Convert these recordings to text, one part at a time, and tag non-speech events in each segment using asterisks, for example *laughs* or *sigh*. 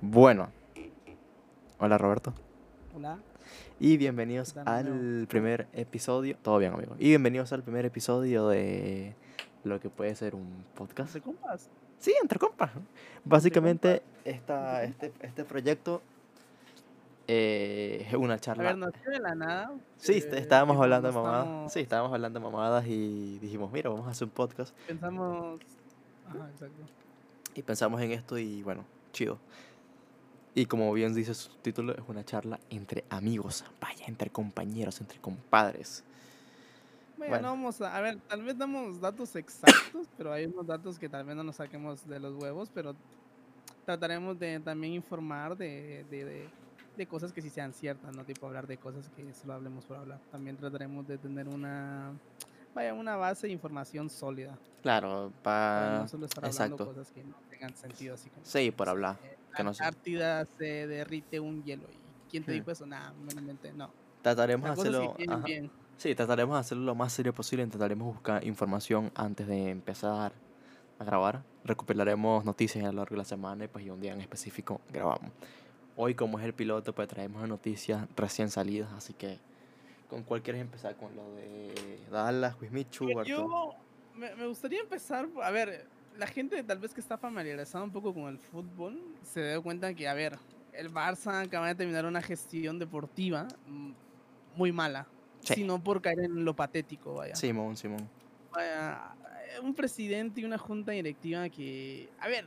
Bueno, hola Roberto. Hola. Y bienvenidos ¿Qué tal, al primer episodio. Todo bien, amigo. Y bienvenidos al primer episodio de lo que puede ser un podcast. ¿Entre compas? Sí, entre compas. Básicamente, esta, Entre este, este proyecto eh, es una A charla. ver, nació de la nada. Sí, eh, est- estábamos hablando de no mamadas. estamos- Sí, estábamos hablando de mamadas y dijimos, mira, vamos a hacer un podcast. Pensamos. Ajá, exacto. Y pensamos en esto y bueno, chido. Y como bien dice su título, es una charla entre amigos, vaya, entre compañeros, entre compadres. Bueno, Bueno. no vamos a. A ver, tal vez damos datos exactos, pero hay unos datos que tal vez no nos saquemos de los huevos, pero trataremos de también informar de, de, de, de cosas que sí sean ciertas, no tipo hablar de cosas que solo hablemos por hablar. También trataremos de tener una. Vaya, una base de información sólida. Claro, Para para... no solo estar hablando exacto. cosas que no tengan sentido, así como. Sí, por hablar. eh, que no sé. Antártida se derrite un hielo. ¿Y quién te Hmm. dijo eso? Nada, meramente no. Trataremos de hacerlo... Sí, trataremos de hacerlo lo más serio posible. Intentaremos buscar información antes de empezar a grabar. Recopilaremos noticias a lo largo de la semana y pues y un día en específico grabamos. Hoy como es el piloto pues traemos noticias recién salidas, así que ¿con cuál quieres empezar? ¿Con lo de Dallas, Bartol? Yo me, me gustaría empezar, a ver, la gente tal vez que está familiarizada un poco con el fútbol se da cuenta que, a ver, el Barça acaba de terminar una gestión deportiva muy mala, Sí. sino por caer en lo patético, vaya. Simón, Simón. Vaya, un presidente y una junta directiva que, a ver,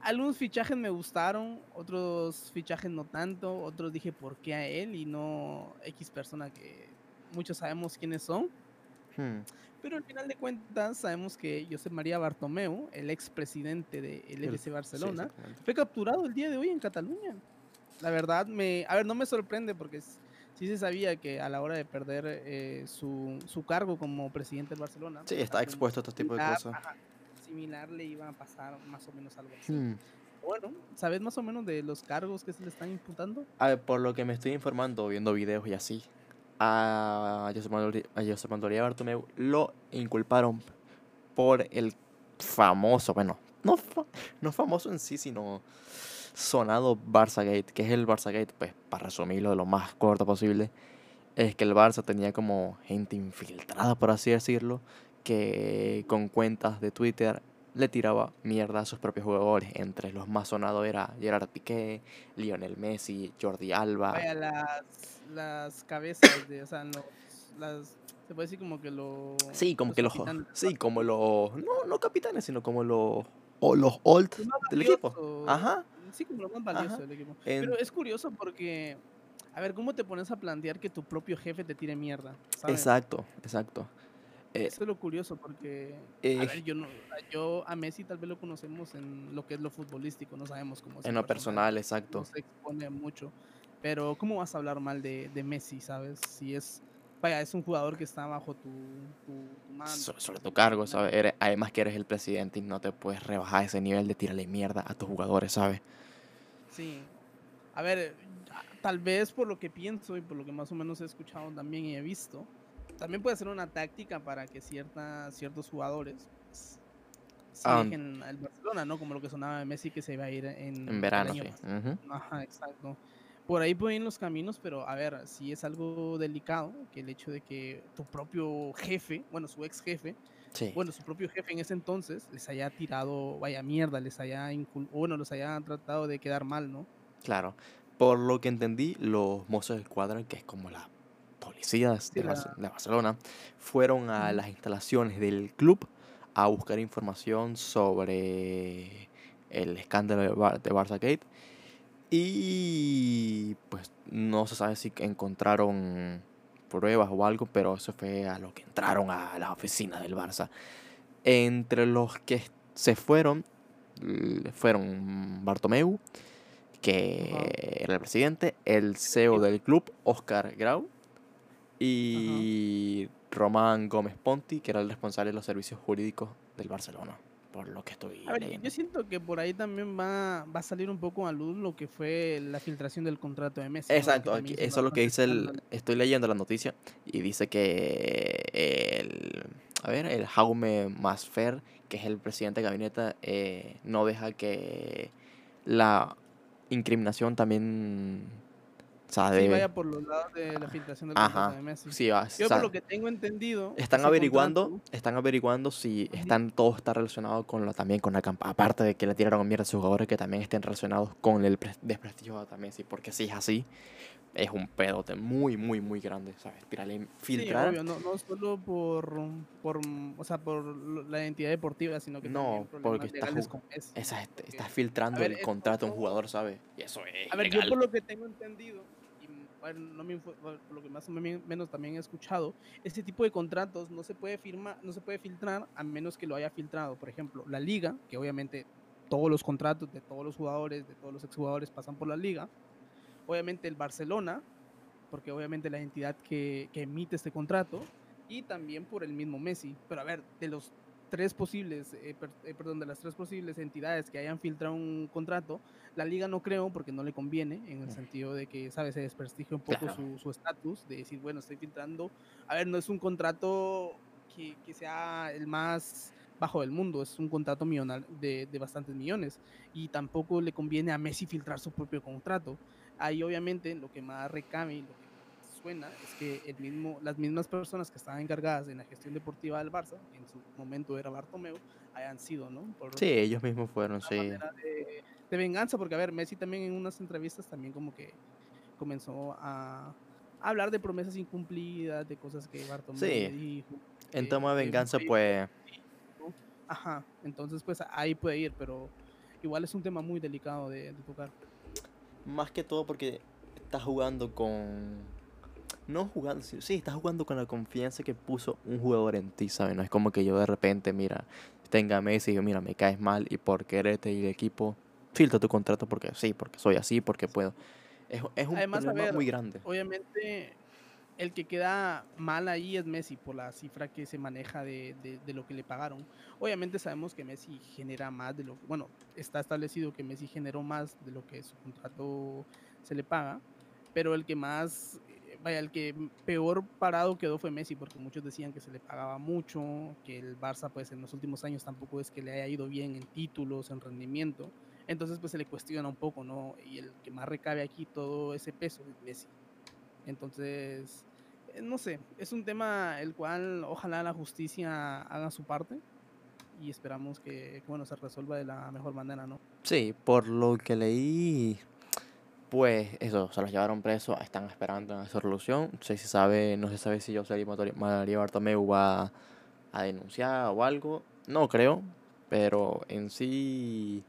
algunos fichajes me gustaron, otros fichajes no tanto, otros dije por qué a él y no X persona que muchos sabemos quiénes son. Hmm, Pero al final de cuentas sabemos que José María Bartomeu, el expresidente del el- FC sí, Barcelona, exactamente. fue capturado el día de hoy en Cataluña. La verdad, me, a ver, no me sorprende porque sí se sabía que a la hora de perder eh, su, su cargo como presidente del Barcelona, Sí, está algo expuesto a estos tipos de cosas. ajá, similar le iba a pasar más o menos algo así. Hmm. Bueno, ¿sabes más o menos de los cargos que se le están imputando? A ver, por lo que me estoy informando, viendo videos y así, a José Manuel, Bartomeu lo inculparon por el famoso, bueno, no, no famoso en sí, sino sonado Barçagate, que es el Barçagate, pues para resumirlo de lo más corto posible, es que el Barça tenía como gente infiltrada, por así decirlo, que con cuentas de Twitter le tiraba mierda a sus propios jugadores. Entre los más sonados era Gerard Piqué, Lionel Messi, Jordi Alba. Vaya, las, las cabezas de, o sea, los, las, se puede decir como que lo... Sí, como que los, capitanes sí, como los, no, no capitanes, sino como los, o los old del equipo. Ajá. Sí, como lo más valioso Ajá. del equipo. En- Pero es curioso porque, a ver, ¿cómo te pones a plantear que tu propio jefe te tire mierda? ¿sabes? Exacto, exacto. Eh, Eso es lo curioso porque, eh, a ver, yo, no, yo a Messi tal vez lo conocemos en lo que es lo futbolístico, no sabemos cómo es en lo persona, personal, exacto. No se expone mucho. Pero, ¿cómo vas a hablar mal de, de Messi, sabes? Si es, vaya, es un jugador que está bajo tu, tu, tu mando. So- sobre tu cargo. ¿sabes? Eres- además que eres el presidente y no te puedes rebajar ese nivel de tirarle mierda a tus jugadores, ¿sabes? Sí. A ver, a- tal vez por lo que pienso y por lo que más o menos he escuchado también y he visto, también puede ser una táctica para que cierta, ciertos jugadores pues, sí Ah, dejen al Barcelona, ¿no? Como lo que sonaba de Messi que se iba a ir en, En verano, sí. Ajá, exacto. Por ahí pueden ir los caminos, pero a ver, si es algo delicado, que el hecho de que tu propio jefe, bueno, su ex jefe, Sí. bueno, su propio jefe en ese entonces les haya tirado, vaya mierda, les haya, bueno, los haya tratado de quedar mal, ¿no? Claro. Por lo que entendí, los mozos de escuadra, que es como la policía de, de Barcelona, fueron a las instalaciones del club a buscar información sobre el escándalo de, Bar de Barçagate. Y pues no se sabe si encontraron pruebas o algo, pero eso fue a lo que entraron a la oficina del Barça. Entre los que se fueron, fueron Bartomeu, que era el presidente, el CEO del club, Oscar Grau, y Román Gómez Ponti, que era el responsable de los servicios jurídicos del Barcelona, por lo que estoy A ver, leyendo. yo siento que por ahí también va, va a salir un poco a luz lo que fue la filtración del contrato de Messi. Exacto, aquí- eso es lo que dice el... Estoy leyendo la noticia y dice que el... A ver, el Jaume Masfer, que es el presidente de gabinete, eh, no deja que la incriminación también. Sea, Sí, de- vaya por los lados de la filtración del Ajá. contrato de Messi. sí, va, Yo por lo que tengo entendido, están averiguando, contrato- están averiguando si están todo está relacionado con lo también con la campaña, aparte de que le tiraron mierda a sus jugadores que también estén relacionados con el pres- desprestigio a Messi, porque si es así, es un pedote muy, muy, muy grande, ¿sabes? Tirarle, Sí, filtrar, obvio, no, no solo por, por, o sea, por la identidad deportiva, sino que No, porque problemas está legales ju- con Messi. esa, est- porque- estás filtrando ver, el contrato a un jugador, ¿sabes? Y eso es A ver, yo ilegal. por lo que tengo entendido, bueno, no me por lo que más o men- menos también he escuchado, este tipo de contratos no se puede firmar, no se puede filtrar a menos que lo haya filtrado. Por ejemplo, la liga, que obviamente todos los contratos de todos los jugadores, de todos los exjugadores pasan por la liga. Obviamente el Barcelona, porque obviamente la entidad que, que emite este contrato, y también por el mismo Messi. Pero a ver, de los tres posibles, eh, per- eh, perdón, de las tres posibles entidades que hayan filtrado un contrato, la liga no creo porque no le conviene, en el sentido de que, ¿sabes? Se desprestigia un poco Claro. su su estatus, de decir, bueno, estoy filtrando. A ver, no es un contrato que, que sea el más bajo del mundo, es un contrato millonal de, de bastantes millones. Y tampoco le conviene a Messi filtrar su propio contrato. Ahí obviamente lo que más recabe y lo que suena es que el mismo, las mismas personas que estaban encargadas en la gestión deportiva del Barça, que en su momento era Bartomeu, hayan sido, ¿no? Por, Sí, ellos mismos fueron, sí. de, de venganza, porque a ver, Messi también en unas entrevistas también como que comenzó a, a hablar de promesas incumplidas, de cosas que Bartomeu Sí. dijo. En toma de venganza, pues, Ajá, entonces pues ahí puede ir, pero igual es un tema muy delicado de, de tocar. más que todo porque estás jugando con... No jugando, sí, sí, estás jugando con la confianza que puso un jugador en ti, ¿sabes? No es como que yo de repente, mira, tenga Messi y yo, mira, me caes mal y por quererte y el equipo, filtra tu contrato porque sí, porque soy así, porque puedo. Es, es un Además, problema ver, muy grande. Obviamente el que queda mal ahí es Messi por la cifra que se maneja de, de- de lo que le pagaron. Obviamente sabemos que Messi genera más de lo que, bueno, está establecido que Messi generó más de lo que su contrato se le paga, pero el que más, vaya, el que peor parado quedó fue Messi, porque muchos decían que se le pagaba mucho, que el Barça pues en los últimos años tampoco es que le haya ido bien en títulos, en rendimiento. Entonces pues se le cuestiona un poco, ¿no? Y el que más recabe aquí todo ese peso es Messi. Entonces, eh, no sé, es un tema el cual ojalá la justicia haga su parte y esperamos que, que, bueno, se resuelva de la mejor manera, ¿no? Sí, por lo que leí, pues eso, se los llevaron presos, están esperando esa resolución. No sé si sabe, no se sabe si José María Bartomeu va a denunciar o algo. No creo, pero en sí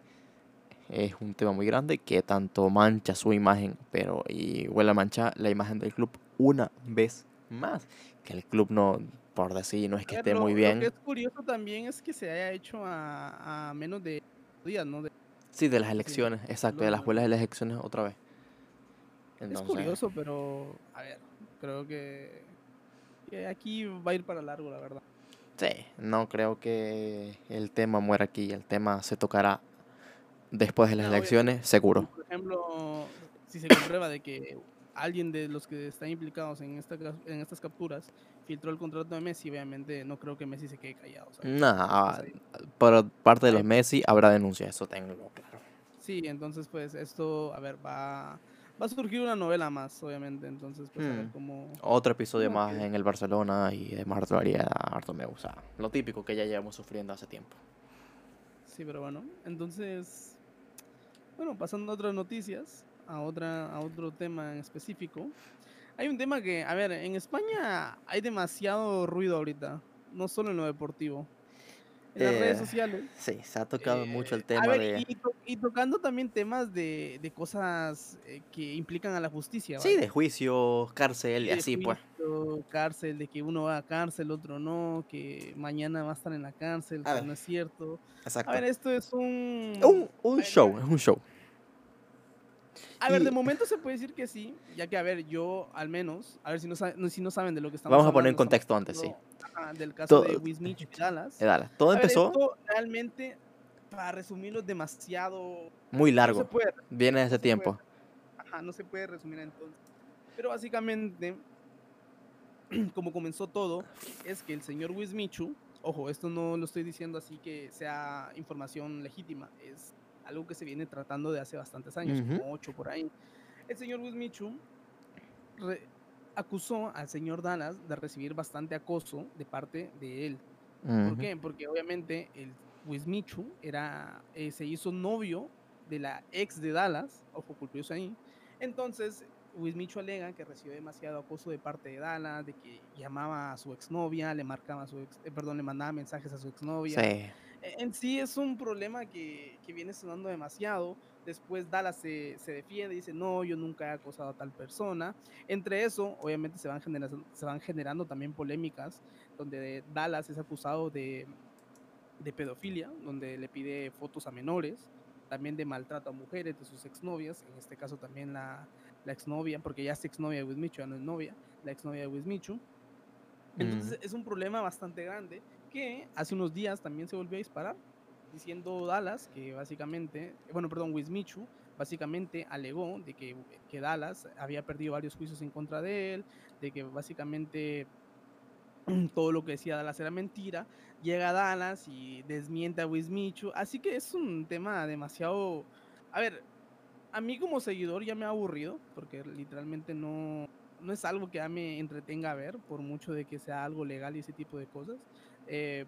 es un tema muy grande que tanto mancha su imagen, pero y huele a manchar la imagen del club una vez más. Que el club no, por decir, no es que ver, esté lo- muy Lo bien. que es curioso también es que se haya hecho a, a menos de días, ¿no? De- Sí, de las sí, elecciones, exacto, de lo- las vuelas de las elecciones otra vez. Es Entonces, curioso, pero a ver, creo que, que aquí va a ir para largo, la verdad. Sí, no creo que el tema muera aquí. El tema se tocará después de las No, obviamente. elecciones, seguro. Por ejemplo, si se comprueba de que alguien de los que están implicados en, esta, en estas capturas filtró el contrato de Messi, obviamente no creo que Messi se quede callado. ¿sabes? Nah, por parte de los Messi habrá denuncia, eso tengo claro. Sí, entonces pues esto, a ver, va, va a surgir una novela más, obviamente. Entonces, pues a ver Hmm. cómo... Otro episodio más que- en el Barcelona y de Marto Arias Bartomeu. O sea, lo típico que ya llevamos sufriendo hace tiempo. Sí, pero bueno, entonces, bueno, pasando a otras noticias, a, otra, a otro tema en específico. Hay un tema que, a ver, en España hay demasiado ruido ahorita, no solo en lo deportivo. En las redes Eh, sociales. Sí, se ha tocado mucho el eh, tema a ver, de... y, to- y tocando también temas de, de cosas eh, que implican a la justicia. Sí, ¿vale? de juicio, cárcel y así pues. juicio, cárcel, de que uno va a cárcel, otro no, que mañana va a estar en la cárcel, A que ver. no es cierto. Exacto. A ver, esto es un... un un ver, show, es un show. A ver, de momento se puede decir que sí, ya que, a ver, yo al menos, a ver si no, si no saben de lo que estamos Vamos a poner en contexto antes, sí. Ajá, del caso de Todo- Wismich y Dallas. Eh, dale, Todo A ver, empezó esto realmente, para resumirlo demasiado... muy No se largo. puede Viene de ese se puede. tiempo. Ajá, no se puede resumir entonces. Pero básicamente, *clears throat* como comenzó todo, es que el señor Wismichu, ojo, esto no lo estoy diciendo así que sea información legítima, es algo que se viene tratando de hace bastantes años, Ujú. como ocho por ahí. El señor Wismichu acusó al señor Dallas de recibir bastante acoso de parte de él. ¿Por qué? Porque obviamente el Wismichu era, eh, se hizo novio de la ex de Dallas, ojo curioso ahí. Entonces, Wismichu alega que recibió demasiado acoso de parte de Dallas, de que llamaba a su exnovia, le marcaba a su ex, eh, perdón, le mandaba mensajes a su exnovia. Sí. E- En sí es un problema que, que viene sonando demasiado. Después Dallas se, se defiende y dice, no, yo nunca he acosado a tal persona. Entre eso, obviamente se van, generando, se van generando también polémicas, donde Dallas es acusado de, de pedofilia, donde le pide fotos a menores, también de maltrato a mujeres, de sus exnovias, en este caso también la, la exnovia, porque ya es exnovia de Wismichu, ya no es novia, la exnovia de Wismichu. Entonces es un problema bastante grande que hace unos días también se volvió a disparar, diciendo Dallas que básicamente, bueno, perdón, Wismichu básicamente alegó de que, que Dallas había perdido varios juicios en contra de él, de que básicamente *clears throat* todo lo que decía Dallas era mentira. Llega Dallas y desmiente a Wismichu, así que es un tema demasiado... A ver, a mí como seguidor ya me ha aburrido, porque literalmente no, no es algo que me entretenga a ver, por mucho de que sea algo legal y ese tipo de cosas. Eh,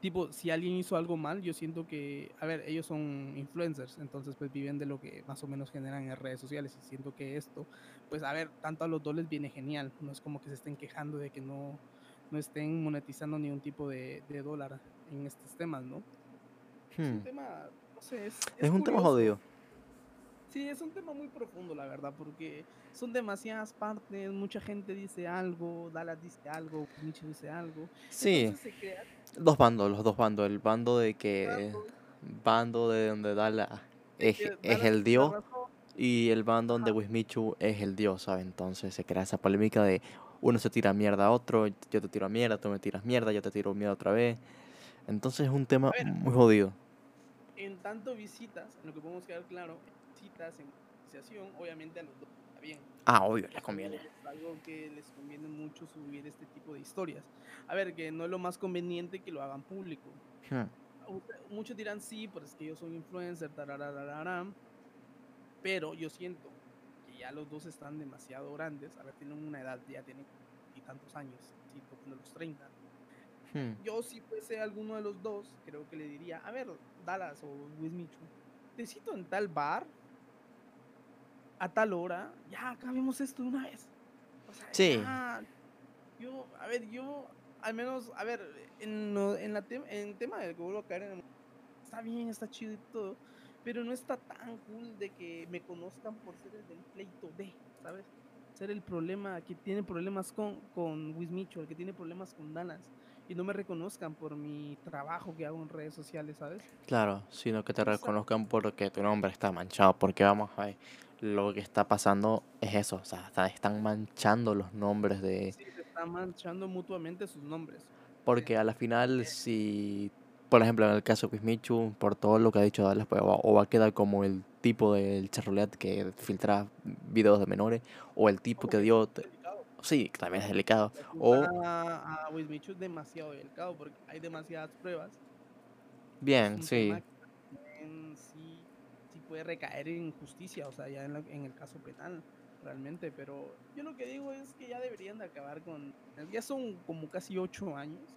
tipo, si alguien hizo algo mal, yo siento que, a ver, ellos son influencers, entonces pues viven de lo que más o menos generan en redes sociales y siento que esto, pues a ver, tanto a los dos les viene genial, no es como que se estén quejando de que no, no estén monetizando ningún tipo de, de dólar en estos temas, ¿no? Es un Hmm. tema, no sé, es, Es un tema jodido. Sí, es un tema muy profundo, la verdad, porque son demasiadas partes, mucha gente dice algo, Dallas dice algo, Micho dice algo. Sí, Entonces se crea dos bandos, los dos bandos. El bando de que. tanto Bando de donde Dala es, es el dios y el bando donde Wismichu es el dios, ¿sabes? Entonces se crea esa polémica de uno se tira mierda a otro, yo te tiro mierda, tú me tiras mierda, yo te tiro mierda otra vez. Entonces es un tema ver. muy jodido. En tanto visitas, en lo que podemos quedar claro, visitas en obviamente a los dos está bien. Ah, obvio, les conviene. Algo que les conviene mucho subir este tipo de historias. A ver, que no es lo más conveniente que lo hagan público. Hmm. Muchos dirán sí, pues es que yo soy influencer, tararararara", pero yo siento que ya los dos están demasiado grandes. A ver, tienen una edad, ya tienen y tantos años, sí, tocando los 30. Hmm. Yo si fuese alguno de los dos, creo que le diría, a ver, Dallas o Wismichu, te cito en tal bar, a tal hora, ya acabemos esto de una vez. O sea, Sí. ya, yo, a ver, yo, al menos, a ver, en, en la tem- en tema del que vuelvo a caer en el- está bien, está chido y todo, pero no está tan cool de que me conozcan por ser el del pleito de, ¿sabes? Ser el problema, que tiene problemas con, con Wismichu, el que tiene problemas con Dallas y no me reconozcan por mi trabajo que hago en redes sociales, ¿sabes? Claro, sino que te reconozcan porque tu nombre está manchado. Porque vamos a ver, lo que está pasando es eso. O sea, está- están manchando los nombres de. Sí, se están manchando mutuamente sus nombres. Porque a la final, si, por ejemplo, en el caso de Wismichu, por todo lo que ha dicho Dallas, pues, o va a quedar como el tipo del charrolet que filtra videos de menores, o el tipo que dio. Sí, también es delicado. O, a, es demasiado delicado porque hay demasiadas pruebas. Bien, sí puede recaer en justicia, o sea, ya en, en el caso penal, realmente. Pero yo lo que digo es que ya deberían de acabar con. Ya son como casi ocho años.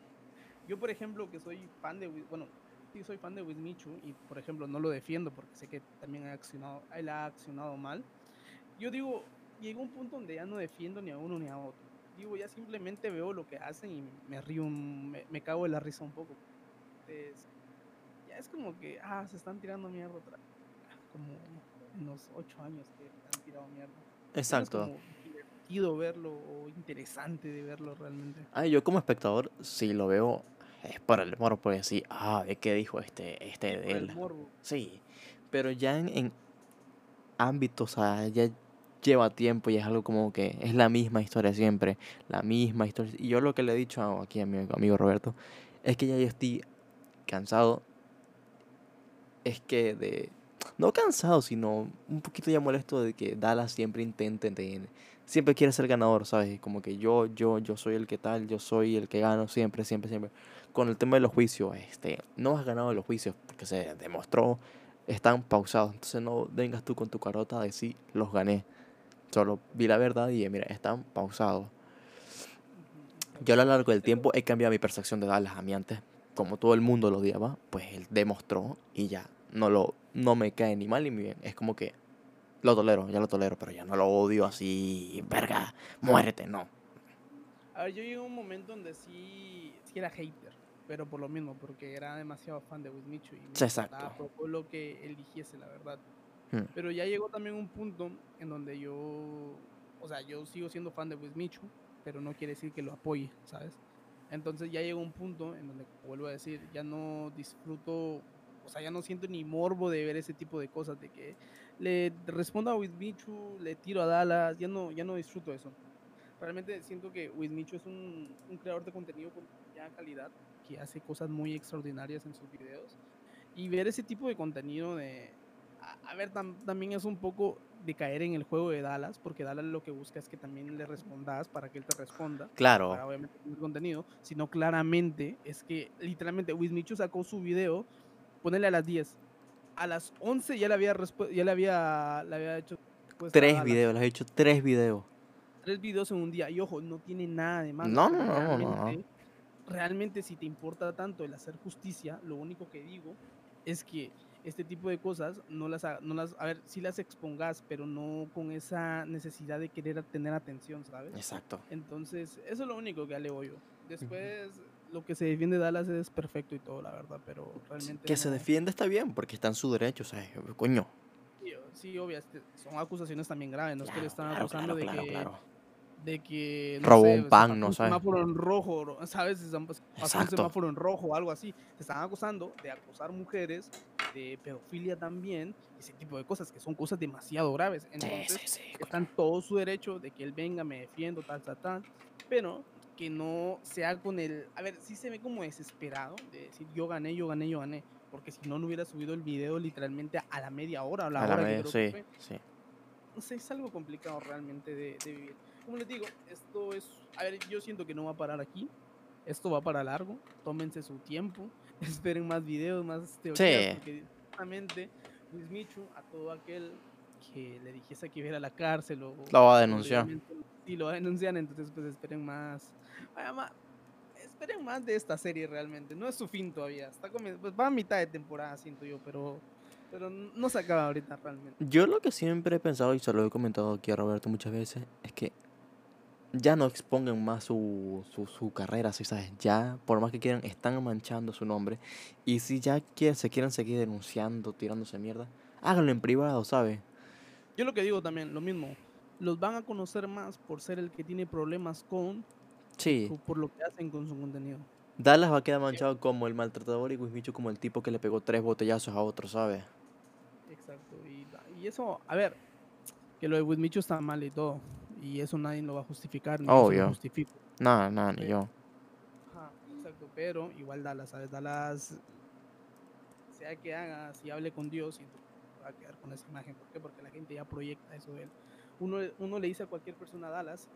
Yo, por ejemplo, que soy fan de. Bueno, sí soy fan de Wismichu y, por ejemplo, no lo defiendo porque sé que también ha accionado, él ha accionado mal. Yo digo, llegó un punto donde ya no defiendo ni a uno ni a otro. Digo, ya simplemente veo lo que hacen y me río, me, me cago de la risa un poco. Entonces, ya es como que, ah, se están tirando mierda otra vez. Como en los ocho años que han tirado mierda. Ya no es Exacto. como divertido verlo o interesante de verlo realmente. Ah, yo como espectador, si lo veo, es por el morbo, porque sí, ah, ¿de qué dijo este, este de el él? morbo. Sí, pero ya en, en ámbitos, o sea, ya lleva tiempo y es algo como que es la misma historia siempre, la misma historia. Y yo lo que le he dicho aquí a mi amigo Roberto es que ya yo estoy cansado, es que de, no cansado, sino un poquito ya molesto de que Dallas siempre intente, de- siempre quiere ser ganador, ¿sabes? Como que yo, yo, yo soy el que tal, yo soy el que gano siempre, siempre, siempre. Con el tema de los juicios, este, no has ganado los juicios porque se demostró, están pausados. Entonces no vengas tú con tu carota a decir, los gané. Solo vi la verdad y mira, están pausados. Yo a lo largo del tiempo he cambiado mi percepción de Dallas. A mí antes, como todo el mundo lo odiaba, pues él demostró y ya no lo no me cae ni mal ni bien. Es como que lo tolero, ya lo tolero, pero ya no lo odio así, verga, muérete, no. A ver, yo llegué a un momento donde sí, sí era hater, pero por lo mismo, porque era demasiado fan de Wismichu y me exacto. lo que él dijese, la verdad. Hmm. Pero ya llegó también un punto en donde yo, o sea, yo sigo siendo fan de Wismichu, pero no quiere decir que lo apoye, ¿sabes? Entonces ya llegó un punto en donde, vuelvo a decir, ya no disfruto, o sea, ya no siento ni morbo de ver ese tipo de cosas, de que le respondo a Wismichu, le tiro a Dallas, ya no, ya no disfruto eso. Realmente siento que Wismichu es un, un creador de contenido con ya calidad, que hace cosas muy extraordinarias en sus videos. Y ver ese tipo de contenido de... A, a ver, tam- también es un poco de caer en el juego de Dallas, porque Dallas lo que busca es que también le respondas para que él te responda para Claro, obviamente tener contenido, sino claramente es que literalmente Wismichu sacó su video, ponele a las 10. A las 11 ya le había respu- ya le había, le había hecho tres videos, les he hecho tres videos. Tres videos en un día. Y ojo, no tiene nada de malo. No, no, no, no, realmente- si te importa tanto el hacer justicia, lo único que digo es que este tipo de cosas no las, ha- no las, a ver, sí las expongas, pero no con esa necesidad de querer tener atención, ¿sabes? Exacto. Entonces, eso es lo único que alego yo. Después, lo que se defiende de Dallas es perfecto y todo, la verdad, pero realmente. Que se no- defiende está bien, porque está en su derecho, ¿sabes? Coño. Sí, obvio, este, son acusaciones también graves. No es que le Claro, están claro, acusando claro, claro, de que. claro. De que. Robó sé, un se pan, no sabes. semáforo en rojo, ro- ¿sabes? Se pasó un semáforo en rojo o algo así. Se están acusando de acosar mujeres, de pedofilia también, ese tipo de cosas que son cosas demasiado graves. Entonces, sí, sí. coño. está en todo su derecho de que él venga, me defiendo, tal, tal, tal, pero que no sea con el, a ver, sí se ve como desesperado de decir yo gané, yo gané, yo gané, porque si no, no hubiera subido el video literalmente a la media hora o la A la hora que media, que sí, fue. sí. No sé, es algo complicado realmente de, de vivir. Como les digo, esto es, a ver, yo siento que no va a parar aquí, esto va para largo, tómense su tiempo, *laughs* esperen más videos, más teorías, Sí. porque Luis Michu a todo aquel que le dijese que iba a ir a la cárcel o Lo va a denunciar. Sí, lo denuncian, entonces pues esperen más. vaya, ma- esperen más de esta serie realmente. No es su fin todavía. Está pues va a mitad de temporada, siento yo, pero, pero no se acaba ahorita realmente. Yo lo que siempre he pensado, y se lo he comentado aquí a Roberto muchas veces, es que ya no expongan más su, su, su carrera, ¿sí sabes? Ya, por más que quieran, están manchando su nombre. Y si ya quieren, se quieren seguir denunciando, tirándose mierda, háganlo en privado, ¿sabes? Yo lo que digo también, lo mismo. Los van a conocer más por ser el que tiene problemas con, Sí. por lo que hacen con su contenido. Dallas va a quedar manchado como el maltratador y Wismichu como el tipo que le pegó tres botellazos a otro, ¿sabes? Exacto. Y, y eso, a ver, que lo de Wismichu está mal y todo. Y eso nadie lo va a justificar. Ni yo lo Obvio. justifico. Nada, nada, ni yo. Ajá, exacto, pero igual Dallas, ¿sabes? Dallas, sea que haga, si hable con Dios, que va a quedar con esa imagen. ¿Por qué? Porque la gente ya proyecta eso de él. Uno, uno le dice a cualquier persona a Dallas,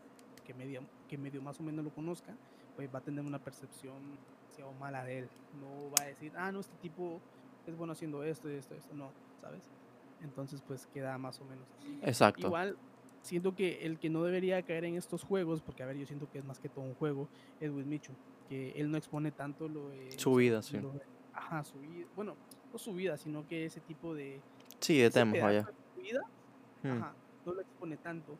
que medio, que medio más o menos lo conozca, pues va a tener una percepción demasiado mala de él. No va a decir, ah, no, este tipo es bueno haciendo esto y esto, esto, no, ¿sabes? Entonces, pues queda más o menos así. Exacto. Igual, siento que el que no debería caer en estos juegos, porque a ver, yo siento que es más que todo un juego, es Will Michu, que él no expone tanto lo de... Su o sea, vida, sí. de- ajá, su vida. Bueno, no su vida, sino que ese tipo de... Sí, de ese de su vida, Hmm. ajá, no lo expone tanto.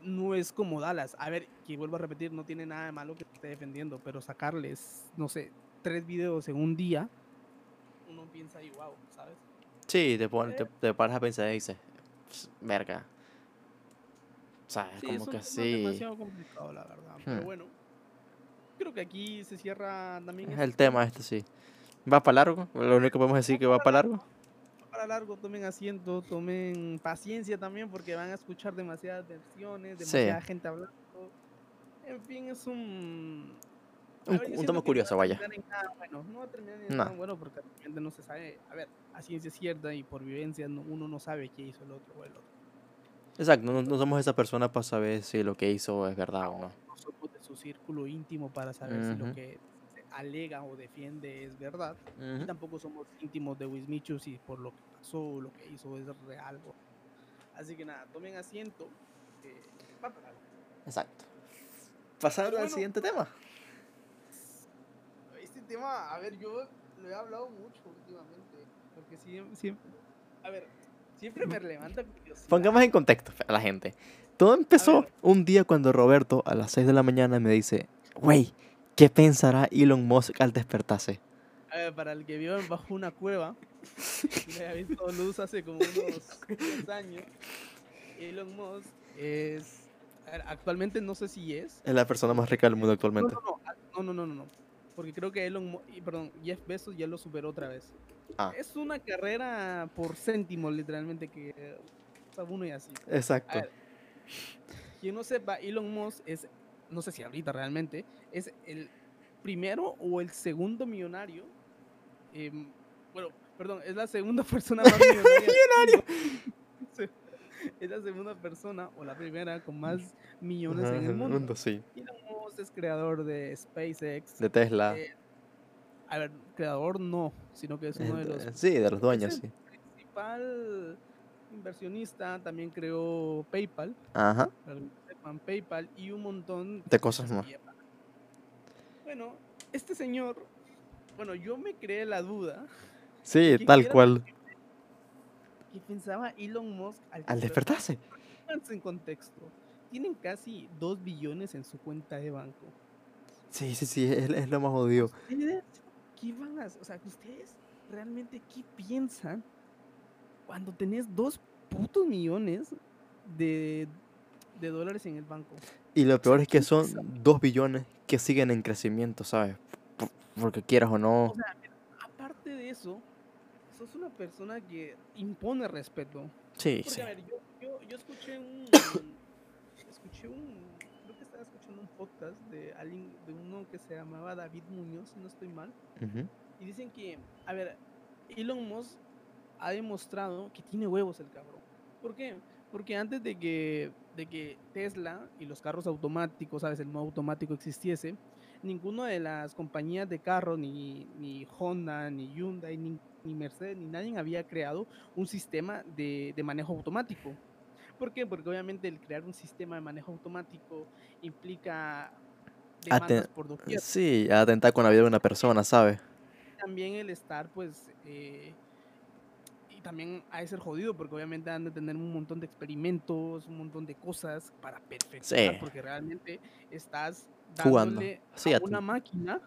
No es como Dallas. A ver, que vuelvo a repetir, no tiene nada de malo que esté defendiendo, pero sacarles, no sé, tres videos en un día, uno piensa ahí, wow, ¿sabes? Sí, te, pon- te, te paras a pensar y dices, "Ps, verga. O sea, es Sí, como es que sí. demasiado complicado, la verdad. Pero Hmm. bueno, creo que aquí se cierra también. Es este el tema este, sí. ¿Va para largo? Lo único que podemos decir que va para largo. Para largo, tomen asiento, tomen paciencia también, porque van a escuchar demasiadas versiones, Sí. demasiada gente hablando. En fin, es un. Un, ver, un tema curioso, no vaya. bueno, no va a terminar en No. nada bueno porque realmente no se sabe. A ver, a ciencia cierta y por vivencia no- uno no sabe qué hizo el otro o el otro. Exacto, no, no somos esa persona para saber si lo que hizo es verdad o no. No somos de su círculo íntimo para saber si Ujú. lo que alega o defiende es verdad. Y Ujú. tampoco somos íntimos de Wismichu si por lo que pasó o lo que hizo es real. o- Así que nada, tomen asiento. va algo. Exacto. Pasando Pero al bueno, siguiente tema. Este tema, a ver, yo lo he hablado mucho últimamente. Porque siempre, siempre a ver, siempre me levanta curiosidad. Pongamos en contexto a la gente. Todo empezó un día cuando Roberto a las 6 de la mañana me dice, güey, ¿qué pensará Elon Musk al despertarse? A ver, para el que vio bajo una cueva, le había visto luz hace como unos 10 años, Elon Musk es. actualmente no sé si es. Es la persona más rica del mundo actualmente. no, no, no, no, no, no. Porque creo que Elon Musk, perdón, Jeff Bezos ya lo superó otra vez. Ah, Es una carrera por céntimo, literalmente, que o sea, uno y así. Exacto. ver, quien no sepa, Elon Musk es, no sé si ahorita realmente, es el primero o el segundo millonario. em, bueno, perdón, es la segunda *laughs* persona más millonaria. *laughs* Sí, Es la segunda persona o la primera con más millones en el mundo. sí. Elon Musk es creador de SpaceX. De Tesla. eh, a ver, creador no, sino que es uno de los Sí, de los dueños, el sí. principal inversionista. También creó PayPal. Ajá. PayPal y un montón De cosas más. Bueno, este señor, bueno, yo me creé la duda Sí, ¿Quién tal cual. que pensaba Elon Musk al, Al despertar. despertarse. En contexto. Tienen casi 2 billones en su cuenta de banco. Sí, sí, sí, es, es lo más. ¿Ustedes qué van a O sea, ¿ustedes realmente qué piensan cuando tenés 2 putos millones de, de dólares en el banco? Y lo peor es que ¿qué son pasa? dos billones que siguen en crecimiento, ¿sabes? Por- Porque quieras o no. O sea, mira, aparte de eso, sos una persona que impone respeto. Sí, Porque, sí. a ver, yo, yo, yo escuché un. escuché un. Creo que estaba escuchando un podcast de alguien, de uno que se llamaba David Muñoz, si no estoy mal. Y dicen que, a ver, Elon Musk ha demostrado que tiene huevos el cabrón. ¿Por qué? Porque antes de que, de que Tesla y los carros automáticos, ¿sabes? El no automático existiese, ninguna de las compañías de carros, ni, ni Honda, ni Hyundai, ni, ni Mercedes, ni nadie había creado un sistema de, de manejo automático. ¿Por qué? Porque obviamente el crear un sistema de manejo automático implica Aten- por doquier Sí, atentar con la vida de una persona, ¿sabes? también el estar, pues, eh, también ha de ser jodido, porque obviamente han de tener un montón de experimentos, un montón de cosas para perfeccionar, Sí. porque realmente estás Jugando. dándole Sí, a a tu- una máquina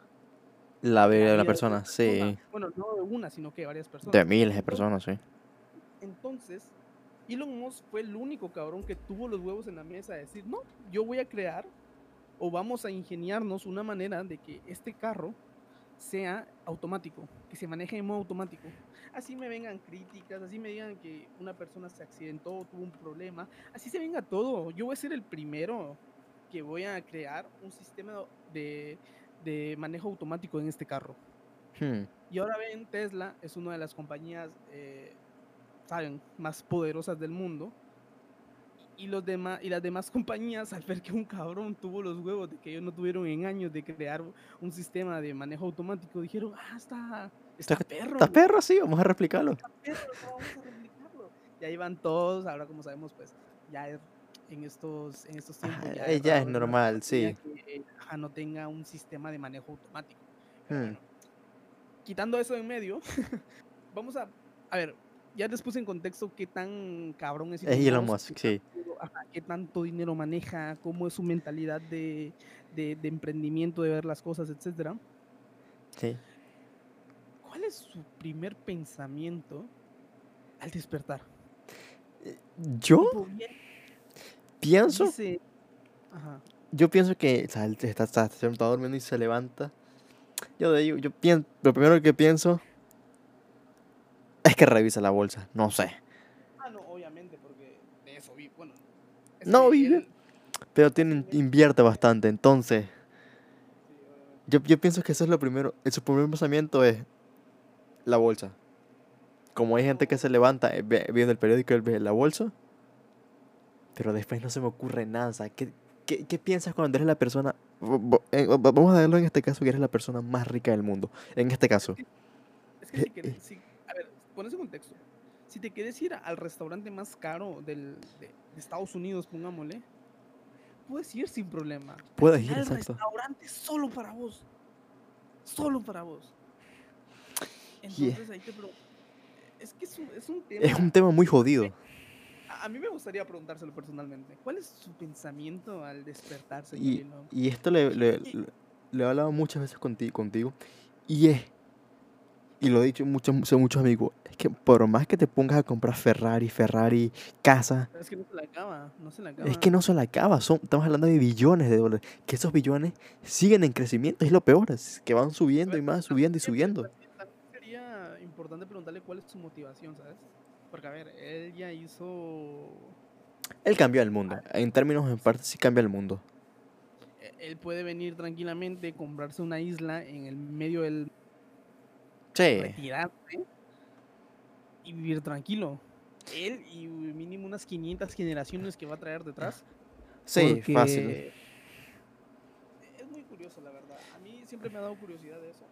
La vida de de persona, sí. persona. Bueno, no de una, sino que de varias personas. De miles de personas, sí. Entonces, Elon Musk fue el único cabrón que tuvo los huevos en la mesa de decir, no, yo voy a crear o vamos a ingeniarnos una manera de que este carro sea automático, que se maneje en modo automático. Así me vengan críticas, así me digan que una persona se accidentó, tuvo un problema, así se venga todo. Yo voy a ser el primero que voy a crear un sistema de, de manejo automático en este carro. Hmm. Y ahora ven, Tesla es una de las compañías, eh, saben, más poderosas del mundo. Y, los demás, y las demás *laughs* compañías, al ver que un cabrón tuvo los huevos de que ellos no tuvieron en años de crear un sistema de manejo automático, dijeron, ah, está, está, Está- perro. ¿Estás perro? Sí, vamos a replicarlo. está perro, vamos a replicarlo". Y ahí van todos, ahora como sabemos, pues ya es- en estos, en estos tiempos Ajá, ya, eh, es raro una normal, sí. que, ajá, no tenga un sistema de manejo automático. Hmm. bueno, quitando eso en medio, *laughs* vamos a, a ver, ya les puse en contexto qué tan cabrón es Es Elon qué Musk, sí. tanto- ajá, qué tanto dinero maneja, cómo es su mentalidad de, de- de emprendimiento, de ver las cosas, etcétera. Sí. ¿Cuál es su primer pensamiento al despertar? Yo Tipo, bien, pienso, dice, ajá, yo pienso que o sea, está, está, está durmiendo y se levanta. Yo ahí, yo pienso, lo primero que pienso es que revisa la bolsa. No sé. Ah, no, obviamente, porque de eso vive. Bueno, es No vive. Pero tiene, invierte bastante, entonces. Yo, yo pienso que eso es lo primero. Su primer pensamiento es la bolsa. Como hay gente que se levanta eh, viendo el periódico y él ve la bolsa, pero después no se me ocurre nada. ¿qué, qué, qué piensas cuando eres la persona? eh, va- Vamos a darlo en este caso que eres la persona más rica del mundo. En este caso. Es que si- ver, pones en contexto. Si te quieres ir al restaurante más caro del, de, de Estados Unidos, pongámosle, puedes ir sin problema. Puedes ir, Al exacto. restaurante solo para vos. Solo para vos. Yeah. Entonces ahí te. Es que es un, es un tema. Es un tema muy jodido. A, mí me gustaría preguntárselo personalmente. ¿Cuál es su pensamiento al despertarse? Y, y esto le, le, le- le he hablado muchas veces contigo, contigo y es, y lo he dicho muchos, muchos, amigos, es que por más que te pongas a comprar Ferrari, Ferrari, casa, Pero Es que no se la acaba. No se la acaba. es que no se la acaba, son, estamos hablando de billones de dólares, que esos billones siguen en crecimiento, es lo peor, es que van subiendo y más, subiendo y subiendo. También sería importante preguntarle cuál es su motivación, ¿sabes? Porque, a ver, él ya hizo. Él cambió el mundo, en términos en parte sí cambia el mundo. e- Él puede venir tranquilamente, comprarse una isla en el medio del Sí, retirarse y vivir tranquilo. Él y mínimo unas 500 generaciones que va a traer detrás. sí, fácil. porque Es muy curioso, la verdad. A mí siempre me ha dado curiosidad de eso.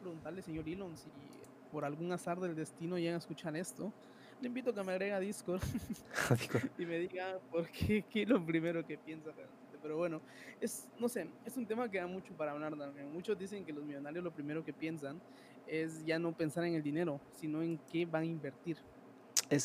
Preguntarle, señor Elon, si por algún azar del destino llegan a escuchar esto. Le invito a que me agregue a Discord *laughs* *laughs* Digo, y me diga por qué, qué es lo primero que piensa realmente. Pero bueno, es, no sé, es un tema que da mucho para hablar también. Muchos dicen que los millonarios lo primero que piensan es ya no pensar en el dinero, sino en qué van a invertir.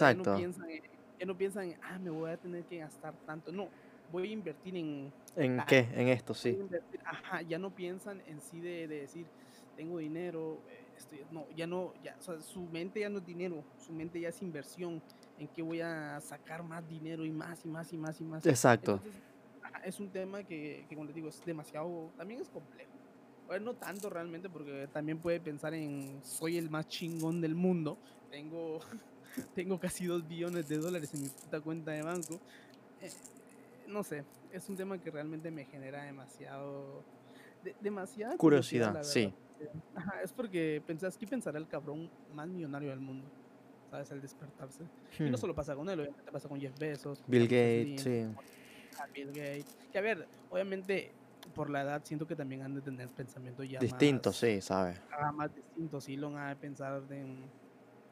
Ya no Exacto, piensan, en- ya no piensan en, ah, me voy a tener que gastar tanto. No, voy a invertir en, ¿en Ah, qué? En esto, sí. Ajá, ya no piensan en sí de, de decir, tengo dinero, estoy, no, ya no, ya, o sea, su mente ya no es dinero, su mente ya es inversión, en que voy a sacar más dinero y más y más y más y más. Exacto. Entonces, ajá, es un tema que, que, como les digo, es demasiado, también es complejo. Bueno, no tanto realmente, porque también puede pensar en, soy el más chingón del mundo, tengo, *laughs* tengo casi dos billones de dólares en mi puta cuenta de banco. Eh, no sé, es un tema que realmente me genera demasiado, de- demasiada Curiosidad, la sí. Ajá, es porque pensás, ¿qué pensará el cabrón más millonario del mundo? ¿Sabes? Al despertarse. Y no Hmm. solo pasa con él, obviamente pasa con Jeff Bezos, Bill Gates, sí. a Bill Gates. Que a ver, obviamente por la edad siento que también han de tener pensamiento ya Distinto, más, sí, ¿sabes? más distintos. Elon ha de pensar en,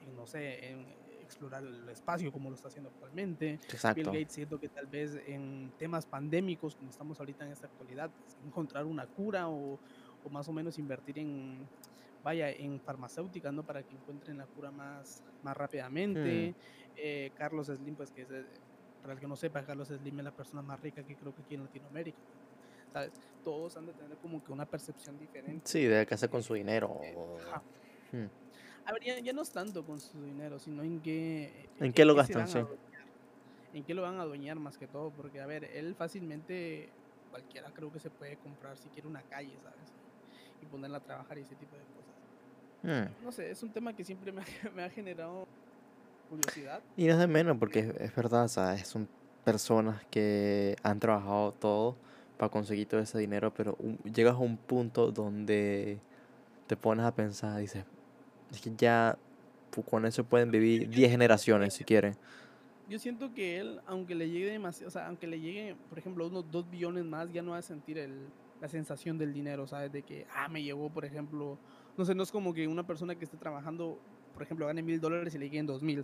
en, no sé, en explorar el espacio como lo está haciendo actualmente. Bill Exacto. Gates siento que tal vez en temas pandémicos como estamos ahorita en esta actualidad, encontrar una cura o, o más o menos invertir en, vaya, en farmacéuticas, ¿no? Para que encuentren la cura más, más rápidamente. Eh, Carlos Slim, pues que es, eh, para el que no sepa, Carlos Slim es la persona más rica que creo que aquí en Latinoamérica. Todos han de tener como que una percepción diferente. Sí, de qué hacer con su dinero. Eh, ajá. Hmm. A ver, ya, ya no es tanto con su dinero, sino en qué... ¿En qué lo se gastan? van a Sí. En qué lo van a adueñar más que todo, porque a ver, él fácilmente, cualquiera creo que se puede comprar si quiere una calle, ¿sabes? Y ponerla a trabajar y ese tipo de cosas. Hmm. No sé, es un tema que siempre me ha, *laughs* me ha generado curiosidad. Y no es de menos, porque es, es verdad, o sea, son personas que han trabajado todo para conseguir todo ese dinero, pero un- llegas a un punto donde te pones a pensar, dices, es que ya pu- con eso pueden vivir 10 generaciones si quieren. Yo siento que él, aunque le llegue demasiado, o sea, aunque le llegue, por ejemplo, unos 2 billones más, ya no va a sentir el, la sensación del dinero, ¿sabes? De que, ah, me llegó, por ejemplo, no sé, no es como que una persona que esté trabajando, por ejemplo, gane mil dólares y le lleguen dos mil,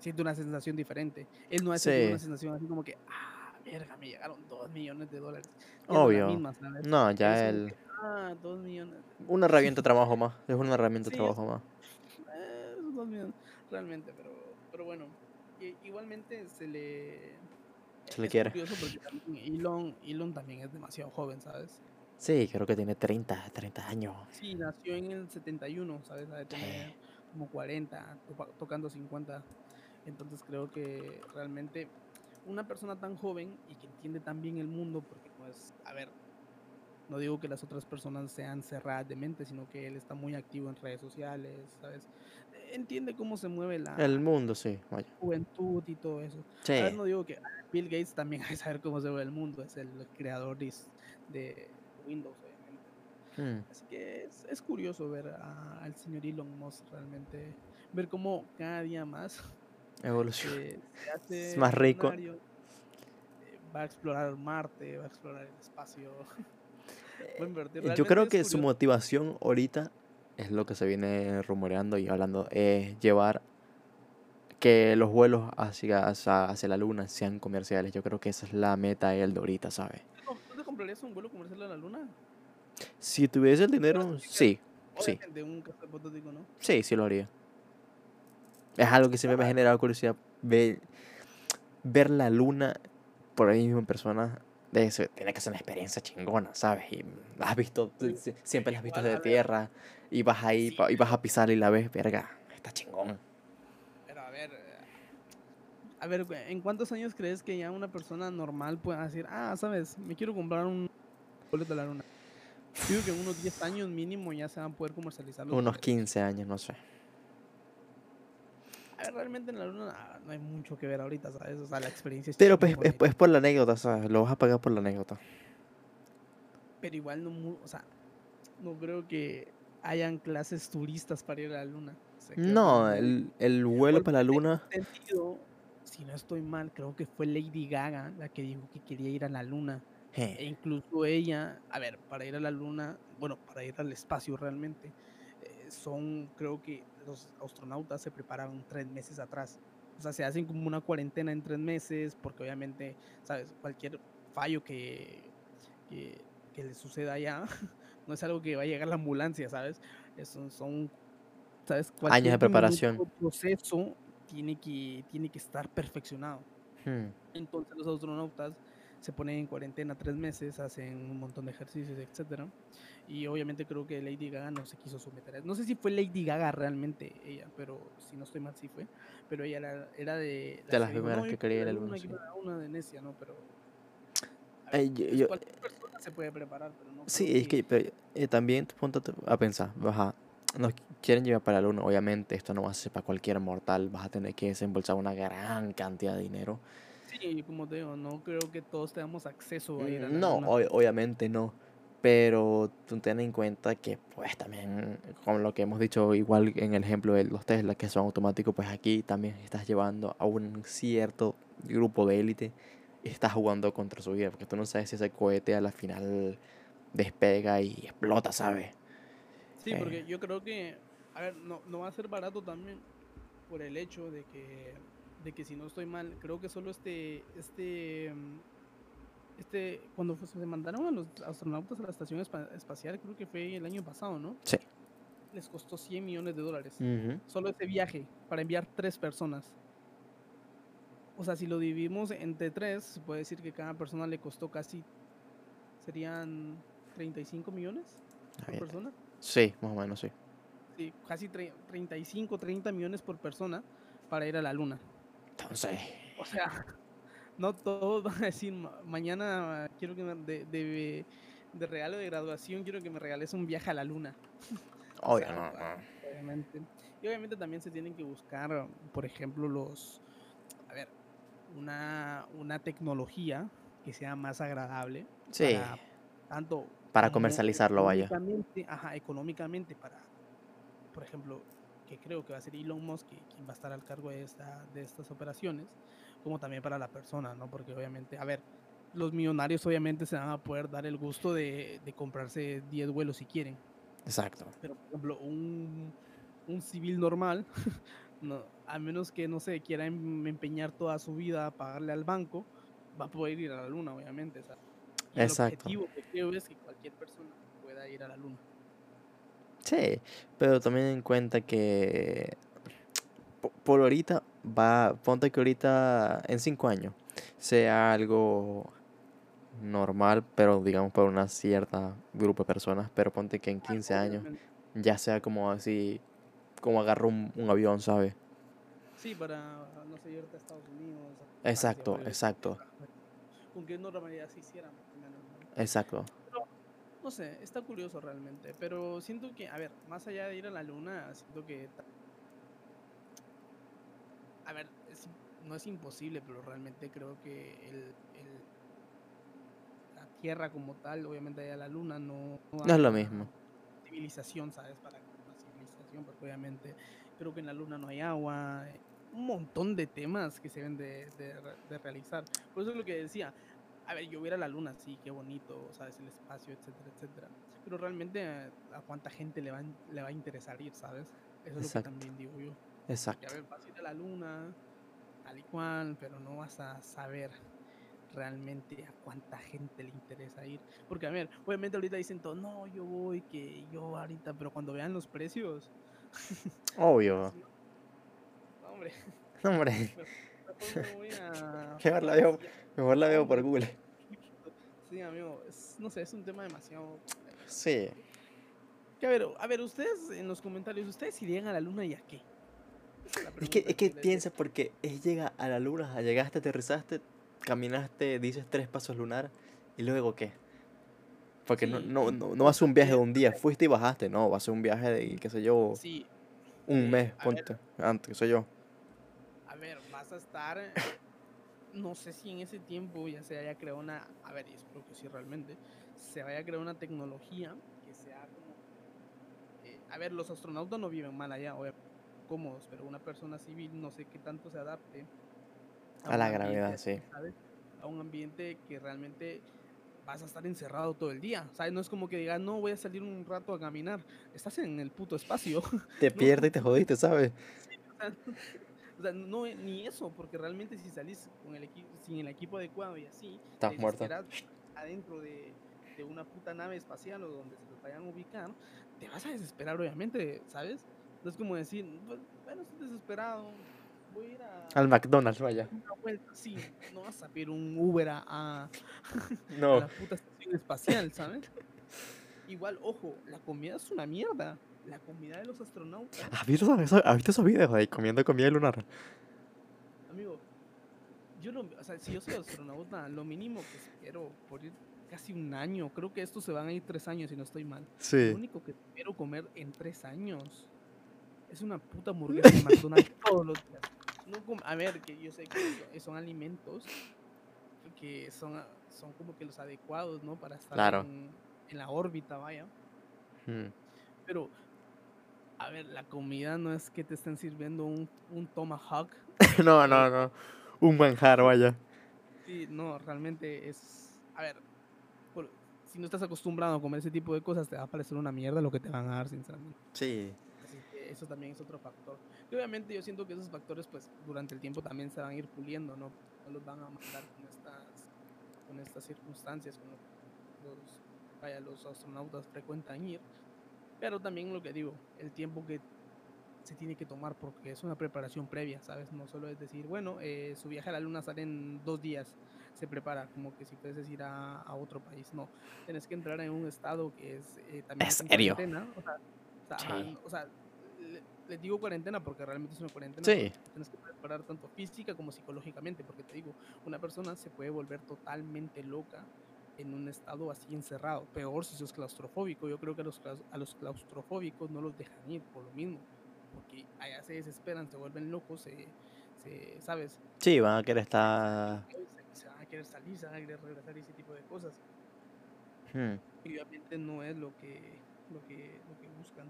siente una sensación diferente. Él no ha sentido Sí. una sensación así como que, ah, verga, me llegaron dos millones de dólares. Obvio. misma. No, ya el... ah, dos millones. Una *laughs* herramienta de trabajo más, es una herramienta de Sí, trabajo más. Eh, esos dos millones, realmente, pero, pero bueno, igualmente se le... Se le es quiere. curioso porque también Elon, Elon también es demasiado joven, ¿sabes? Sí, creo que tiene 30, 30 años. Sí, nació en el 71, ¿sabes? Ha tener como 40, topa- tocando 50. Entonces creo que realmente una persona tan joven y que entiende tan bien el mundo, porque pues, a ver, no digo que las otras personas sean cerradas de mente, sino que él está muy activo en redes sociales, ¿sabes? Entiende cómo se mueve la El mundo, sí, vaya. juventud y todo eso. Sí, A ver, no digo que ah, Bill Gates también *laughs* hay que saber cómo se ve el mundo, es el creador de, Windows, obviamente. Hmm, Así que es, es curioso ver a- al señor Elon Musk realmente, ver cómo cada día más Evolución. se, se hace más rico. eh, va a explorar Marte, va a explorar el espacio, *laughs* a invertir. Yo creo es que su motivación ahorita es lo que se viene rumoreando y hablando, es llevar que los vuelos hacia, hacia, hacia la luna sean comerciales. Yo creo que esa es la meta de él de ahorita, ¿sabes? ¿Tú com- ¿Tú te comprarías un vuelo comercial a la Luna? Si tuviese el dinero, sí sí, ¿no? sí, sí lo haría. Es algo que siempre me ha generado curiosidad ver, ver la luna por ahí mismo en persona. De eso, tiene que ser una experiencia chingona, ¿sabes? Y la has visto, siempre la has visto desde tierra y vas ahí y vas a pisar y la ves, verga, está chingón. Pero a ver, a ver, güey, ¿en cuántos años crees que ya una persona normal pueda decir, ah, sabes, me quiero comprar un boleto a la luna? Digo que en unos 10 años mínimo ya se van a poder comercializar Unos boletos. 15 años, no sé. A ver, realmente en la luna ah, no hay mucho que ver ahorita, ¿sabes? O sea, la experiencia es Pero pues, es, por la anécdota, ¿sabes? Lo vas a pagar por la anécdota. Pero igual no, o sea, no creo que hayan clases turistas para ir a la luna. O sea, No, el, el vuelo para la en luna. ese sentido, si no estoy mal, creo que fue Lady Gaga la que dijo que quería ir a la luna. E incluso ella, a ver, para ir a la luna, bueno, para ir al espacio realmente, eh, son, creo que los astronautas se preparan tres meses atrás. O sea, se hacen como una cuarentena en tres meses, porque obviamente, ¿sabes? Cualquier fallo que, que, que le suceda allá, *laughs* no es algo que va a llegar la ambulancia, ¿sabes? Eso son, ¿sabes? Años de Cualquier preparación. proceso tiene que, tiene que estar perfeccionado. hmm, Entonces los astronautas se ponen en cuarentena tres meses, hacen un montón de ejercicios, etcétera. Y obviamente creo que Lady Gaga no se quiso someter a eso. No sé si fue Lady Gaga realmente ella, pero si no estoy mal sí fue. Pero ella era, era de, De las que primeras "No, que quería ir quiero a la luna, yo sí. quiero ir a la luna de necia, ¿no? Pero a ver, Eh, yo- pues, yo- cualquier persona se puede preparar, pero no Sí, es que pero, eh, también ponte a pensar, ajá, nos quieren llevar para la luna, obviamente esto no va a ser para cualquier mortal, vas a tener que desembolsar una gran cantidad de dinero. Sí, como te digo, no creo que todos tengamos acceso a ir a la No, ob- obviamente no, pero tú ten en cuenta que pues también, como lo que hemos dicho igual en el ejemplo de los Tesla que son automáticos, pues aquí también estás llevando a un cierto grupo de élite y estás jugando contra su vida, porque tú no sabes si ese cohete a la final despega y explota, ¿sabes? Sí, Eh. porque yo creo que, a ver, no, no va a ser barato también por el hecho de que, de que si no estoy mal, creo que solo este, este, este, cuando se mandaron a los astronautas a la estación espa- espacial, creo que fue el año pasado, ¿no? Sí. Les costó 100 millones de dólares. Ujú. Solo ese viaje para enviar tres personas. O sea, si lo dividimos entre tres, se puede decir que cada persona le costó casi, serían 35 millones por bien. persona. Sí, más o menos, sí. Sí, casi tre- 35, 30 millones por persona para ir a la luna. Entonces, O sea, no todos van a decir, "Ma- mañana quiero que me, de, de, de regalo de graduación quiero que me regales un viaje a la luna. *laughs* O obvio, sea, no, ah, no. Obviamente. Y obviamente también se tienen que buscar, por ejemplo, los, a ver, una, una tecnología que sea más agradable. Sí, para tanto para comercializarlo, vaya. Ajá, económicamente para, por ejemplo, que creo que va a ser Elon Musk quien va a estar al cargo de, esta, de estas operaciones, como también para la persona, ¿no? Porque obviamente, a ver, los millonarios obviamente se van a poder dar el gusto de, de comprarse 10 vuelos si quieren, Exacto. pero por ejemplo, un, un civil normal, *laughs* no, a menos que, no sé, quiera em- empeñar toda su vida a pagarle al banco, va a poder ir a la luna, obviamente. y Exacto. El objetivo que creo es que cualquier persona pueda ir a la luna. Sí, pero también en cuenta que po- por ahorita va, ponte que ahorita en cinco años sea algo normal, pero digamos para una cierta grupo de personas, pero ponte que en 15 años Obviamente. ya sea como así, como agarrar un, un avión, ¿sabes? Sí, para, no sé, irte a Estados Unidos. Exacto, exacto, exacto. No sé, está curioso realmente, pero siento que, a ver, más allá de ir a la luna, siento que... A ver, es- no es imposible, pero realmente creo que el, el- la Tierra como tal, obviamente allá la Luna no, No es lo mismo. civilización, ¿sabes? Para una civilización, porque obviamente creo que en la Luna no hay agua, un montón de temas que se deben de, de re- de realizar. Por eso es lo que decía, a ver, yo voy a ir a la Luna, sí, qué bonito, ¿sabes? El espacio, etcétera, etcétera. Pero realmente a cuánta gente le va, le va a interesar ir, ¿sabes? Eso es Exacto. lo que también digo yo. Exacto. a ver, vas a ir a la luna, tal y cual, pero no vas a saber realmente a cuánta gente le interesa ir. Porque, a ver, obviamente ahorita dicen todo, no, yo voy, que yo ahorita, pero cuando vean los precios, *laughs* Obvio. no, hombre, *laughs* Hombre, *laughs* mejor me voy a Mejor la veo- mejor la veo por Google. Sí, amigo, es- no sé, es un tema demasiado... Sí. Que a ver, a ver, ustedes en los comentarios, ¿ustedes irían a la luna y a qué? Es que, es que piensa porque es llega a la luna, llegaste, aterrizaste, caminaste, dices tres pasos lunar y luego qué. Porque no, Sí, no, y- no, no va a un viaje de un día, fuiste y bajaste, no, va a ser un viaje de, qué sé yo, Sí, un eh, mes, a ver, ponte, antes, qué sé yo. A ver, vas a estar. No sé si en ese tiempo ya se haya creado una. A ver, espero que sí realmente. Se vaya a crear una tecnología que sea como. eh, a ver, los astronautas no viven mal allá, obviamente, cómodos, pero una persona civil no sé qué tanto se adapte A la gravedad, sí. ¿sabes? A un ambiente que realmente vas a estar encerrado todo el día. ¿Sabes? No es como que digas, no, voy a salir un rato a caminar. Estás en el puto espacio. *laughs* Te No. pierdes y te jodiste, ¿sabes? O sea, *laughs* o sea, no ni eso, porque realmente si salís con el sin el equipo adecuado y así, Estás te muerto. adentro de, de una puta nave espacial o donde se los vayan a ubicar, te vas a desesperar, obviamente, ¿sabes? No es como decir, "Bu- bueno, estoy desesperado, voy a ir a Al McDonald's, vaya. una vuelta, sí, no vas a pedir un Uber a, a- *laughs* a No. la puta estación espacial, ¿sabes? Igual, ojo, la comida es una mierda. La comida de los astronautas ¿Has visto, eso- has visto esos videos de ahí comiendo comida lunar? Amigo, yo no, o sea, si yo soy astronauta, lo mínimo que espero por ir casi un año, creo que estos se van a ir tres años si no estoy mal. Sí. Lo único que espero comer en tres años es una puta hamburguesa de McDonald's *laughs* todos los días. No a ver, que yo sé que so- son, alimentos que son, a- son como que los adecuados, ¿no? Para estar Claro. en, en la órbita, vaya. Pero, a ver, la comida no es que te estén sirviendo un, un tomahawk *laughs* No, no, no. Un manjar, vaya. Sí, no, realmente es. A ver, por- si no estás acostumbrado a comer ese tipo de cosas, te va a parecer una mierda lo que te van a dar, sinceramente. Sí. Eso también es otro factor. Y obviamente yo siento que esos factores, pues, durante el tiempo también se van a ir puliendo, ¿no? No los van a mandar con estas, con estas circunstancias, con lo- los, vaya, los astronautas frecuentan ir. Pero también lo que digo, el tiempo que se tiene que tomar porque es una preparación previa, ¿sabes? No solo es decir, bueno, eh, su viaje a la luna sale en dos días, se prepara como que si fueses ir a, a otro país, no. Tienes que entrar en un estado que es eh, también ¿Es serio? o sea, o sea, Sí. o sea, les digo cuarentena porque realmente es una cuarentena. Sí. Tienes que preparar tanto física como psicológicamente, porque te digo, una persona se puede volver totalmente loca en un estado así encerrado. Peor si sos claustrofóbico. Yo creo que a los, a los claustrofóbicos no los dejan ir por lo mismo. Porque allá se desesperan, se vuelven locos, se, se- ¿sabes? Sí, van a querer estar. Se van a querer salir, se van a querer regresar y ese tipo de cosas. Hmm. Y obviamente no es lo que, lo que, lo que buscan.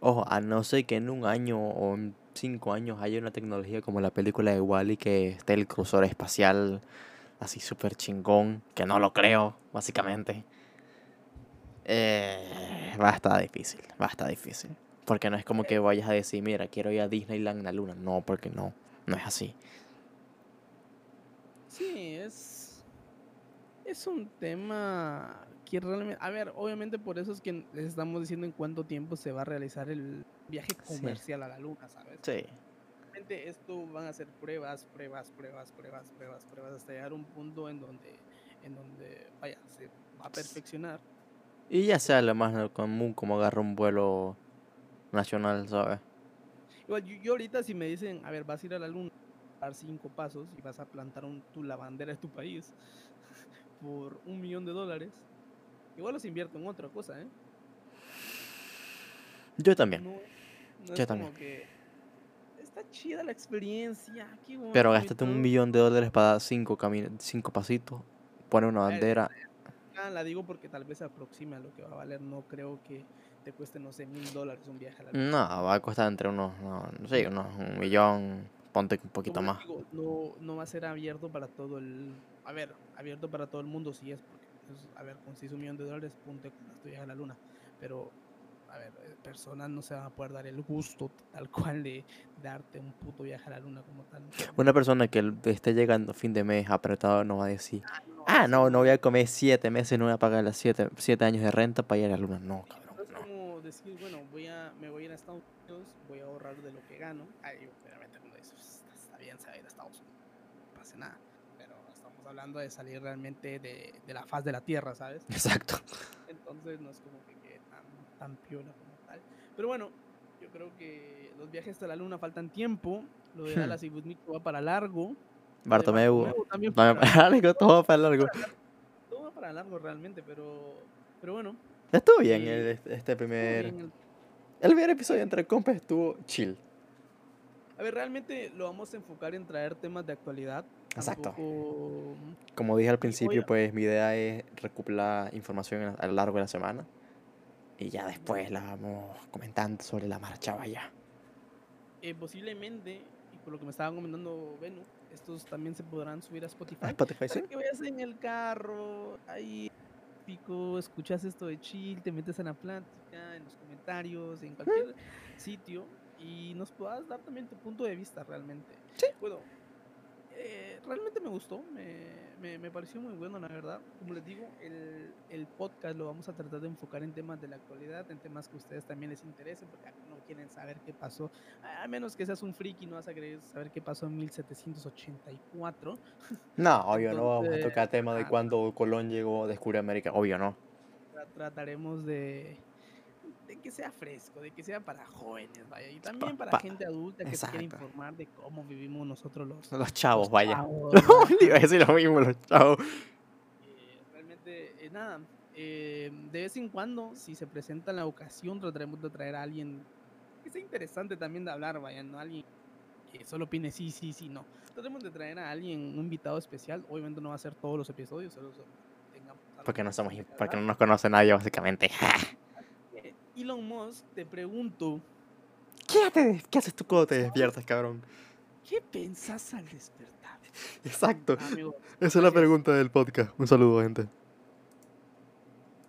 Ojo, a no ser que en un año o en cinco años haya una tecnología como la película de Wally que esté el cruzador espacial así súper chingón, que no lo creo, básicamente. Eh, va a estar difícil, va a estar difícil. Porque no es como que vayas a decir, mira, quiero ir a Disneyland en la luna. No, porque no, no es así. Sí, es. Es un tema que realmente. A ver, obviamente por eso es que les estamos diciendo en cuánto tiempo se va a realizar el viaje Sí. comercial a la luna, ¿sabes? Sí, Realmente esto van a ser pruebas, pruebas, pruebas, pruebas, pruebas, pruebas, hasta llegar a un punto en donde, en donde, vaya, se va a perfeccionar. Y ya sea lo más común como agarrar un vuelo nacional, ¿sabes? Igual, yo, yo ahorita si me dicen, a ver, vas a ir a la luna, dar cinco pasos y vas a plantar un, tu, la bandera de tu país *laughs* por un millón de dólares, igual los invierto en otra cosa, ¿eh? Yo también. No, no Yo es también. como que está chida la experiencia, qué Pero bonito y gástate un millón de dólares para dar cinco, cinco pasitos, pone una bandera. Ah, la digo porque tal vez se aproxime a lo que va a valer. No creo que te cueste, no sé, mil dólares un viaje a la luna. No, va a costar entre unos, no, no sé, unos un millón, ponte un poquito Como más. digo, no, no va a ser abierto para todo el... A ver, abierto para todo el mundo sí es, porque, a ver, con 6 un millón de dólares, punto, esto viaje a la luna. Pero, a ver, eh, personas no se van a poder dar el gusto tal cual de darte un puto viaje a la luna como tal. Una persona que esté llegando fin de mes apretado no va a decir, Ah, no, ah, no, no voy a comer siete meses, no voy a pagar las siete, siete años de renta para ir a la luna. No, cabrón, Es no. como decir, bueno, voy a, me voy a ir a Estados Unidos, voy a ahorrar de lo que gano. Ahí, obviamente, uno dice, "Pues, está bien, se va a ir a Estados Unidos, no pasa nada. Hablando de salir realmente de, de la faz de la tierra, ¿sabes? Exacto. Entonces no es como que quede tan, tan piola como tal. Pero bueno, yo creo que los viajes hasta la luna faltan tiempo. Lo de Hmm. Dallas y Butnico va para largo. de Bartomeu, también para- para largo, todo para largo. *laughs* todo va para largo realmente, pero, pero bueno. Estuvo bien el- este estuvo primer... bien el- El primer episodio entre compas estuvo chill. A ver, realmente lo vamos a enfocar en traer temas de actualidad. Exacto. Tampoco- Como dije al principio, pues mi idea es recopilar información a a lo largo de la semana. Y ya después la vamos comentando sobre la marcha, vaya. eh, posiblemente, y por lo que me estaba comentando Venu, estos también se podrán subir a Spotify. Ah, Spotify, sí. Que vayas en el carro, ahí pico, escuchas esto de chill, te metes en la plática, en los comentarios, en cualquier sitio y nos puedas dar también tu punto de vista realmente. Sí. Bueno, eh, realmente me gustó, me, me- me pareció muy bueno, la verdad. Como les digo, el, el podcast lo vamos a tratar de enfocar en temas de la actualidad, en temas que a ustedes también les interesen, porque no quieren saber qué pasó, a menos que seas un friki, no vas a querer saber qué pasó en 1784. No, obvio, no vamos a tocar tema de cuando Colón llegó a descubrir América. Obvio, no. tra- trataremos de que sea fresco, de que sea para jóvenes, vaya, y también para pa- gente adulta que se quiera informar de cómo vivimos nosotros los, Los chavos, los vaya. chavos, *laughs* Le *laughs* iba a decir lo mismo, los chavos. Eh, realmente, eh, nada, eh, de vez en cuando, si se presenta la ocasión, trataremos de traer a alguien que sea interesante también de hablar, vaya, no alguien que solo opine sí, sí, sí, no. Trataremos de traer a alguien, un invitado especial, obviamente no va a ser todos los episodios, solo Porque no somos, que porque no nos conoce nadie, básicamente. *laughs* Elon Musk, te pregunto, ¿Qué, haces- ¿Qué haces tú cuando te despiertas, cabrón? ¿qué pensás al despertar? Exacto. Amigo, Esa es la pregunta del podcast. Un saludo, gente.